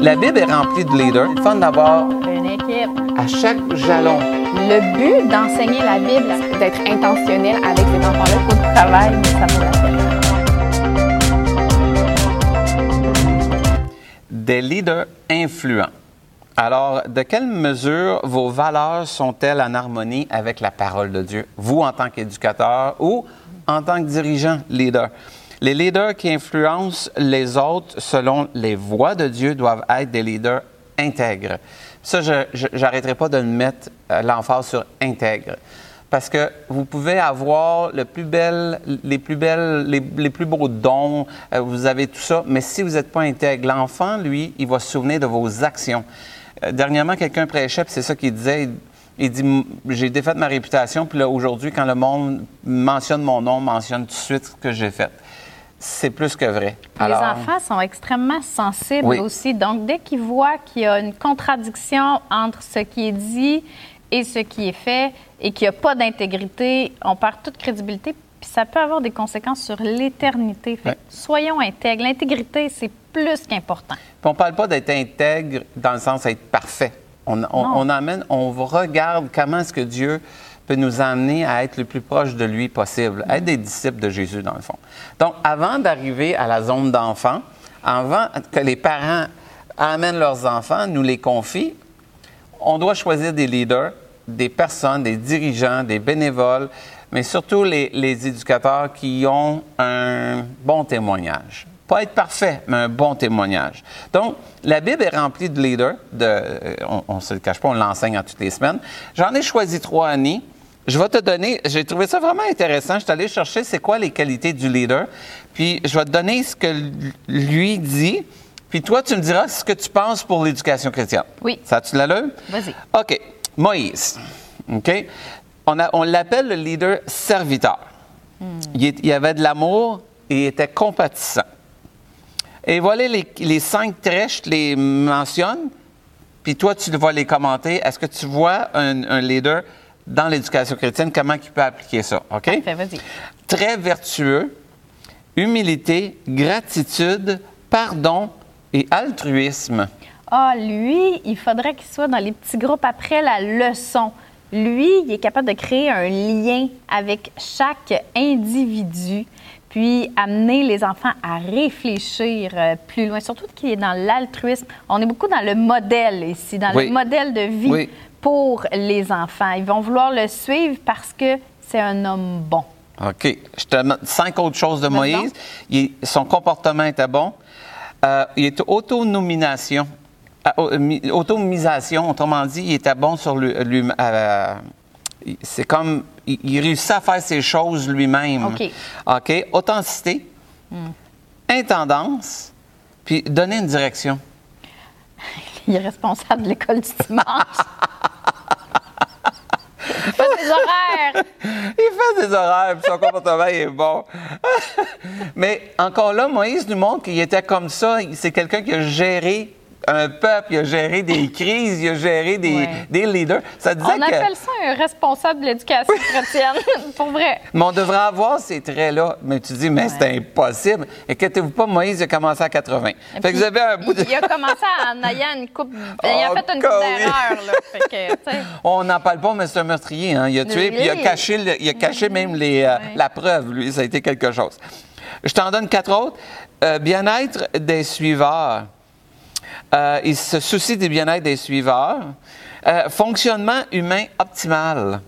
La Bible est remplie de leaders. C'est fun d'avoir Une équipe. à chaque jalon. Le but d'enseigner la Bible, c'est d'être intentionnel avec ces enfants-là. Du travail, mais ça vaut la peine. Des leaders influents. Alors, de quelle mesure vos valeurs sont-elles en harmonie avec la parole de Dieu, vous en tant qu'éducateur ou en tant que dirigeant, leader? Les leaders qui influencent les autres selon les voies de Dieu doivent être des leaders intègres. Ça, je n'arrêterai pas de mettre euh, l'emphase sur intègre. Parce que vous pouvez avoir les plus beaux dons, euh, vous avez tout ça, mais si vous n'êtes pas intègre, l'enfant, lui, il va se souvenir de vos actions. Euh, dernièrement, quelqu'un prêchait, c'est ça qu'il disait. Il, dit J'ai défait ma réputation, puis là, aujourd'hui, quand le monde mentionne mon nom, mentionne tout de suite ce que j'ai fait. C'est plus que vrai. Les enfants sont extrêmement sensibles Oui. aussi. Donc, dès qu'ils voient qu'il y a une contradiction entre ce qui est dit et ce qui est fait et qu'il n'y a pas d'intégrité, on perd toute crédibilité. Puis ça peut avoir des conséquences sur l'éternité. Soyons intègres. L'intégrité, c'est plus qu'important. Puis on parle pas d'être intègre dans le sens d'être parfait. On, on, on amène, on regarde comment est-ce que Dieu peut nous amener à être le plus proche de lui possible, à être des disciples de Jésus dans le fond. Donc, avant d'arriver à la zone d'enfant, avant que les parents amènent leurs enfants, nous les confient, on doit choisir des leaders, des personnes, des dirigeants, des bénévoles, mais surtout les, éducateurs qui ont un bon témoignage. Pas être parfait, mais un bon témoignage. Donc, la Bible est remplie de leaders. De, euh, on ne se le cache pas, on l'enseigne en toutes les semaines. J'en ai choisi trois, Annie. Je vais te donner, j'ai trouvé ça vraiment intéressant. Je suis allé chercher c'est quoi les qualités du leader. Puis, je vais te donner ce que lui dit. Puis, toi, tu me diras ce que tu penses pour l'éducation chrétienne. Oui. Ça, tu l'as lu? Vas-y. OK. Moïse. OK? On, l'appelle le leader serviteur. Il, est- il avait de l'amour et il était compatissant. Et voilà les, les cinq traits, je te les mentionne. Puis toi, tu vas les commenter. Est-ce que tu vois un, un leader dans l'éducation chrétienne, comment il peut appliquer ça? OK? Parfait, vas-y. Très vertueux, humilité, gratitude, pardon et altruisme. Ah, lui, il faudrait qu'il soit dans les petits groupes après la leçon. Lui, il est capable de créer un lien avec chaque individu, puis amener les enfants à réfléchir euh, plus loin, surtout qu'il est dans l'altruisme. On est beaucoup dans le modèle ici, dans Oui. le modèle de vie Oui. pour les enfants. Ils vont vouloir le suivre parce que c'est un homme bon. OK. Je te demande cinq autres choses de Moïse. Il- son comportement était bon. Euh, il était autonomination. Au- mi- autonomisation, autrement dit, il était bon sur lui. euh, c'est comme. Il, il réussit à faire ses choses lui-même. OK. OK? Authenticité, intendance, puis donner une direction. Il est responsable de l'école du dimanche. Il fait des horaires. Il fait des horaires, puis son comportement est bon. Mais encore là, Moïse nous montre qu'il était comme ça. C'est quelqu'un qui a géré un peuple, il a géré des crises, il a géré des, Ouais. des leaders. Ça disait On que appelle ça un responsable de l'éducation chrétienne, pour vrai. mais on devrait avoir ces traits-là. Mais tu dis, mais c'est impossible. Inquiétez-vous pas, Moïse a commencé à 80. Fait que vous avez un bout de... Il a commencé en ayant une coupe. Il a Oh, fait une coupe sais. On n'en parle pas, mais c'est un meurtrier. Hein? Il a tué, Oui. puis il a caché, le- il a caché même les, euh, Oui. la preuve, lui. Ça a été quelque chose. Je t'en donne quatre autres. Euh, bien-être des suiveurs. Euh, il se soucie du bien-être des suiveurs. Euh, fonctionnement humain optimal.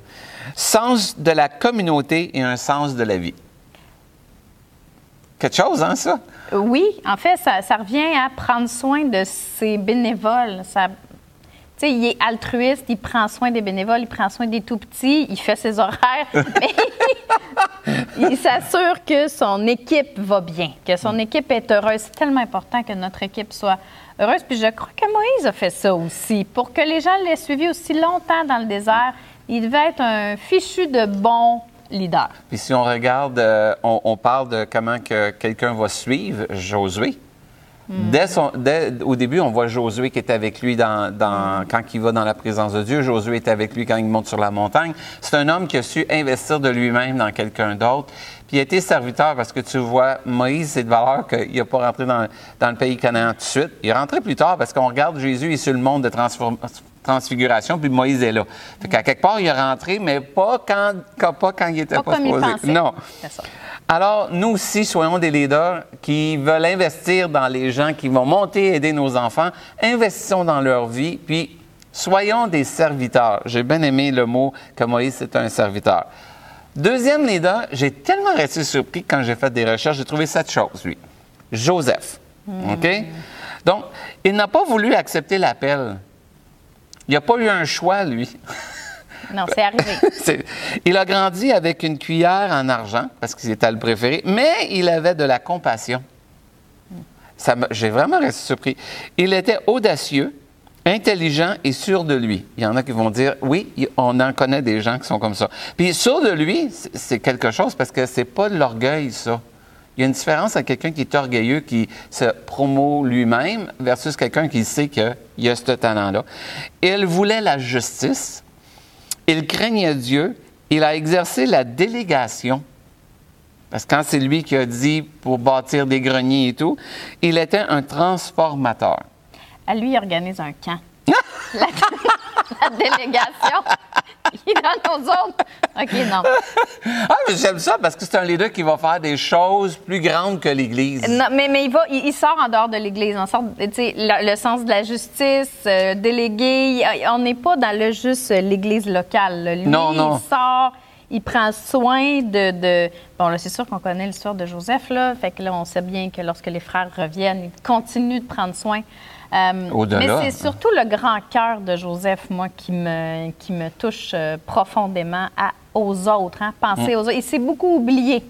Sens de la communauté et un sens de la vie. Quelque chose, hein, ça? Oui, en fait, ça, ça revient à prendre soin de ses bénévoles. Ça, tu sais, il est altruiste, il prend soin des bénévoles, il prend soin des tout petits, il fait ses horaires, mais il s'assure que son équipe va bien, que son équipe est heureuse. C'est tellement important que notre équipe soit heureuse. Puis je crois que Moïse a fait ça aussi. Pour que les gens l'aient suivi aussi longtemps dans le désert, il devait être un fichu de bon leader. Puis si on regarde, euh, on, on parle de comment que quelqu'un va suivre Josué. Dès, son- dès- au début, on voit Josué qui est avec lui dans, dans- quand il va dans la présence de Dieu. Josué est avec lui quand il monte sur la montagne. C'est un homme qui a su investir de lui-même dans quelqu'un d'autre. Puis il a été serviteur parce que tu vois, Moïse, c'est de valeur qu'il n'a pas rentré dans, dans le pays Canaan tout de suite. Il est rentré plus tard parce qu'on regarde Jésus, il est sur le monde de transform- transfiguration, puis Moïse est là. Fait qu'à quelque part, il est rentré, mais pas quand, quand- pas quand il était Pas pas, comme il supposé. pensait. Non. Ça. Alors, nous aussi, soyons des leaders qui veulent investir dans les gens qui vont monter et aider nos enfants. Investissons dans leur vie, puis soyons des serviteurs. J'ai bien aimé le mot que Moïse est un serviteur. Deuxième leader, j'ai tellement resté surpris quand j'ai fait des recherches, j'ai trouvé cette chose, lui. Joseph. OK? Donc, il n'a pas voulu accepter l'appel. Il n'a pas eu un choix, lui. Non, c'est arrivé. Il a grandi avec une cuillère en argent, parce que c'était le préféré, mais il avait de la compassion. J'ai vraiment resté surpris. Il était audacieux, intelligent et sûr de lui. Il y en a qui vont dire, oui, on en connaît des gens qui sont comme ça. Puis sûr de lui, c'est- c'est quelque chose parce que c'est pas de l'orgueil, ça. Il y a une différence à quelqu'un qui est orgueilleux, qui se promeut lui-même, versus quelqu'un qui sait qu'il y a ce talent-là. Il voulait la justice, il craignait Dieu, il a exercé la délégation. Parce que quand c'est lui qui a dit pour bâtir des greniers et tout, il était un transformateur. À lui, il organise un camp. la, la délégation. Il est dans nos autres. OK, non. Ah, mais j'aime ça parce que c'est un leader qui va faire des choses plus grandes que l'Église. Non, mais, mais il, va, il, il sort en dehors de l'Église, en sais, le, le sens de la justice, euh, délégué. il- On n'est pas dans le juste euh, l'Église locale. là. Lui, Non, non. il sort, il prend soin de. de- bon, là, c'est sûr qu'on connaît l'histoire de Joseph, là. Fait que là, on sait bien que lorsque les frères reviennent, il continue de prendre soin. Euh, mais c'est surtout le grand cœur de Joseph, moi, qui me, qui me touche euh, profondément à- aux autres. Hein, penser aux autres. Il s'est beaucoup oublié.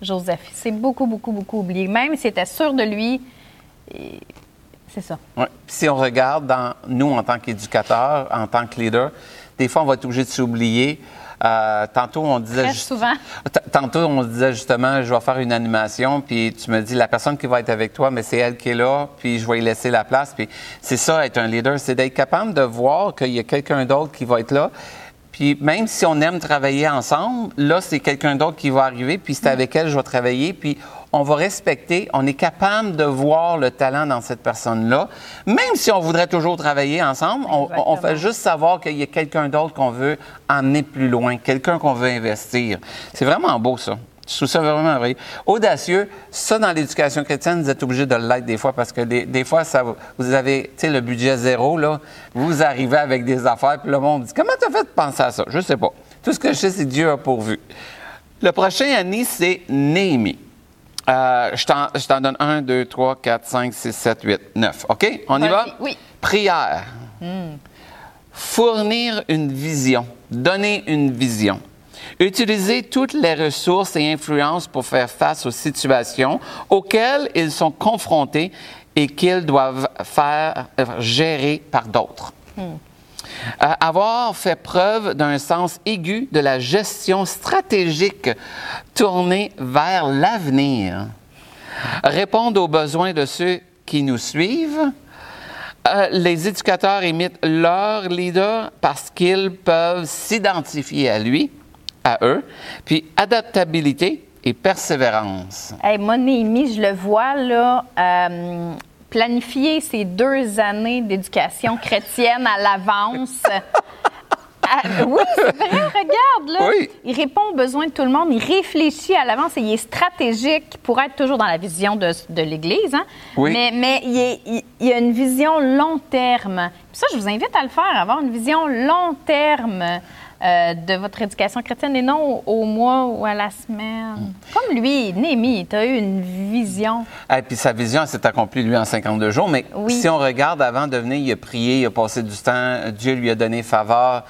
Joseph. Il s'est beaucoup, beaucoup, beaucoup oublié. Même s'il était sûr de lui, et- c'est ça. Ouais. Si on regarde dans nous en tant qu'éducateurs, en tant que leader, des fois on va être obligé de s'oublier. Euh, tantôt on disait Très juste- souvent. T- Tantôt on se disait justement je vais faire une animation puis tu me dis la personne qui va être avec toi mais c'est elle qui est là puis je vais y laisser la place puis c'est ça être un leader c'est d'être capable de voir qu'il y a quelqu'un d'autre qui va être là puis même si on aime travailler ensemble, là, c'est quelqu'un d'autre qui va arriver, puis c'est avec elle que je vais travailler, puis on va respecter, on est capable de voir le talent dans cette personne-là, même si on voudrait toujours travailler ensemble, on, fait juste savoir qu'il y a quelqu'un d'autre qu'on veut emmener plus loin, quelqu'un qu'on veut investir. C'est vraiment beau, ça. Je trouve ça vraiment vrai. Audacieux, ça, dans l'éducation chrétienne, vous êtes obligé de l'être des fois parce que des, des fois, ça, vous- avez, tu sais, le budget zéro, là, vous arrivez avec des affaires, puis le monde dit Comment tu as fait de penser à ça? Je sais pas. Tout ce que je sais, c'est que Dieu a pourvu. Le prochain année, c'est Néhémie. Euh, je t'en- donne un, deux, trois, quatre, cinq, six, sept, huit, neuf. OK? On y va? oui. Prière. Fournir une vision. Donner une vision. Utiliser toutes les ressources et influences pour faire face aux situations auxquelles ils sont confrontés et qu'ils doivent faire euh, gérer par d'autres. Euh, avoir fait preuve d'un sens aigu de la gestion stratégique tournée vers l'avenir. Répondre aux besoins de ceux qui nous suivent. Euh, les éducateurs imitent leur leader parce qu'ils peuvent s'identifier à lui, à eux. Puis adaptabilité et persévérance. Hey, moi, Néhémie, je le vois, là, euh, planifier ces deux années d'éducation chrétienne à l'avance. Ah, oui, c'est vrai, regarde, là. Oui. Il répond aux besoins de tout le monde, il réfléchit à l'avance et il est stratégique pour être toujours dans la vision de, de l'Église. Hein? Oui. Mais, mais il, est- il- il a une vision long terme. Puis ça, je vous invite à le faire, avoir une vision long terme euh, de votre éducation chrétienne et non au, au mois ou à la semaine. Comme lui, Némi, tu as eu une vision. Et puis sa vision s'est accomplie, lui, en 52 jours. Mais Oui. si on regarde avant de venir, il a prié, il a passé du temps, Dieu lui a donné faveur.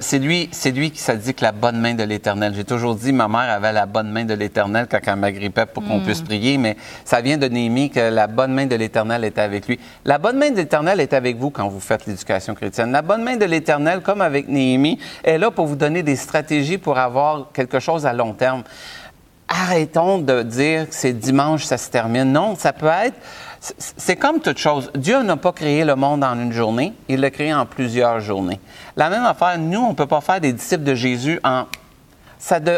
C'est lui, c'est lui qui s'est dit que la bonne main de l'Éternel. J'ai toujours dit, ma mère avait la bonne main de l'Éternel quand elle m'agrippait pour qu'on puisse prier, mais ça vient de Néhémie que la bonne main de l'Éternel était avec lui. La bonne main de l'Éternel est avec vous quand vous faites l'éducation chrétienne. La bonne main de l'Éternel, comme avec Néhémie, est là pour vous donner des stratégies pour avoir quelque chose à long terme. Arrêtons de dire que c'est dimanche, ça se termine. Non, ça peut être. C'est- comme toute chose. Dieu n'a pas créé le monde en une journée, il l'a créé en plusieurs journées. La même affaire, nous, on ne peut pas faire des disciples de Jésus en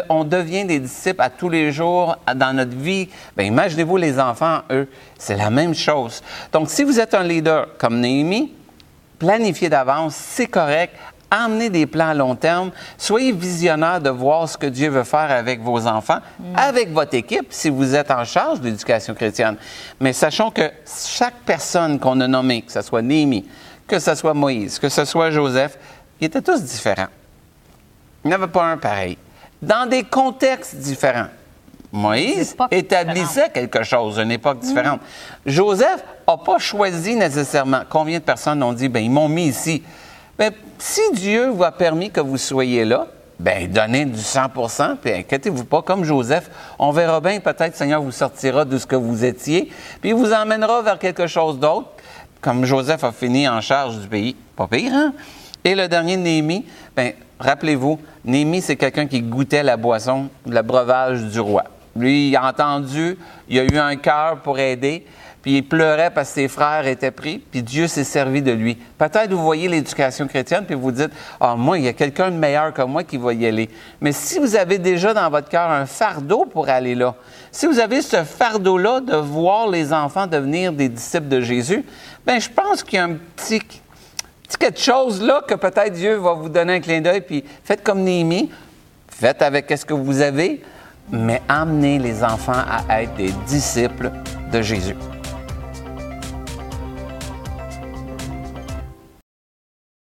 on devient des disciples à tous les jours dans notre vie. Bien, imaginez-vous les enfants, eux, c'est la même chose. Donc, si vous êtes un leader comme Néhémie, planifiez d'avance, c'est correct. Emmenez des plans à long terme. Soyez visionnaire de voir ce que Dieu veut faire avec vos enfants, avec votre équipe, si vous êtes en charge de l'éducation chrétienne. Mais sachons que chaque personne qu'on a nommée, que ce soit Néhémie, que ce soit Moïse, que ce soit Joseph, ils étaient tous différents. Il n'y avait pas un pareil. Dans des contextes différents. Moïse établissait quelque chose, une époque différente. Joseph n'a pas choisi nécessairement. Combien de personnes ont dit, ben ils m'ont mis ici. Ben, si Dieu vous a permis que vous soyez là, ben donnez du 100% puis inquiétez-vous pas, comme Joseph, on verra bien, peut-être Seigneur vous sortira de ce que vous étiez, puis il vous emmènera vers quelque chose d'autre, comme Joseph a fini en charge du pays. Pas pire, hein? Et le dernier, Néhémie, ben, rappelez-vous, Néhémie, c'est quelqu'un qui goûtait la boisson, le breuvage du roi. Lui, il a entendu, il a eu un cœur pour aider, puis il pleurait parce que ses frères étaient pris, puis Dieu s'est servi de lui. Peut-être vous voyez l'éducation chrétienne, puis vous dites, ah, moi, il y a quelqu'un de meilleur que moi qui va y aller. Mais si vous avez déjà dans votre cœur un fardeau pour aller là, si vous avez ce fardeau-là de voir les enfants devenir des disciples de Jésus, ben je pense qu'il y a un petit petit quelque chose là que peut-être Dieu va vous donner un clin d'œil, puis faites comme Néhémie, faites avec ce que vous avez, mais amenez les enfants à être des disciples de Jésus.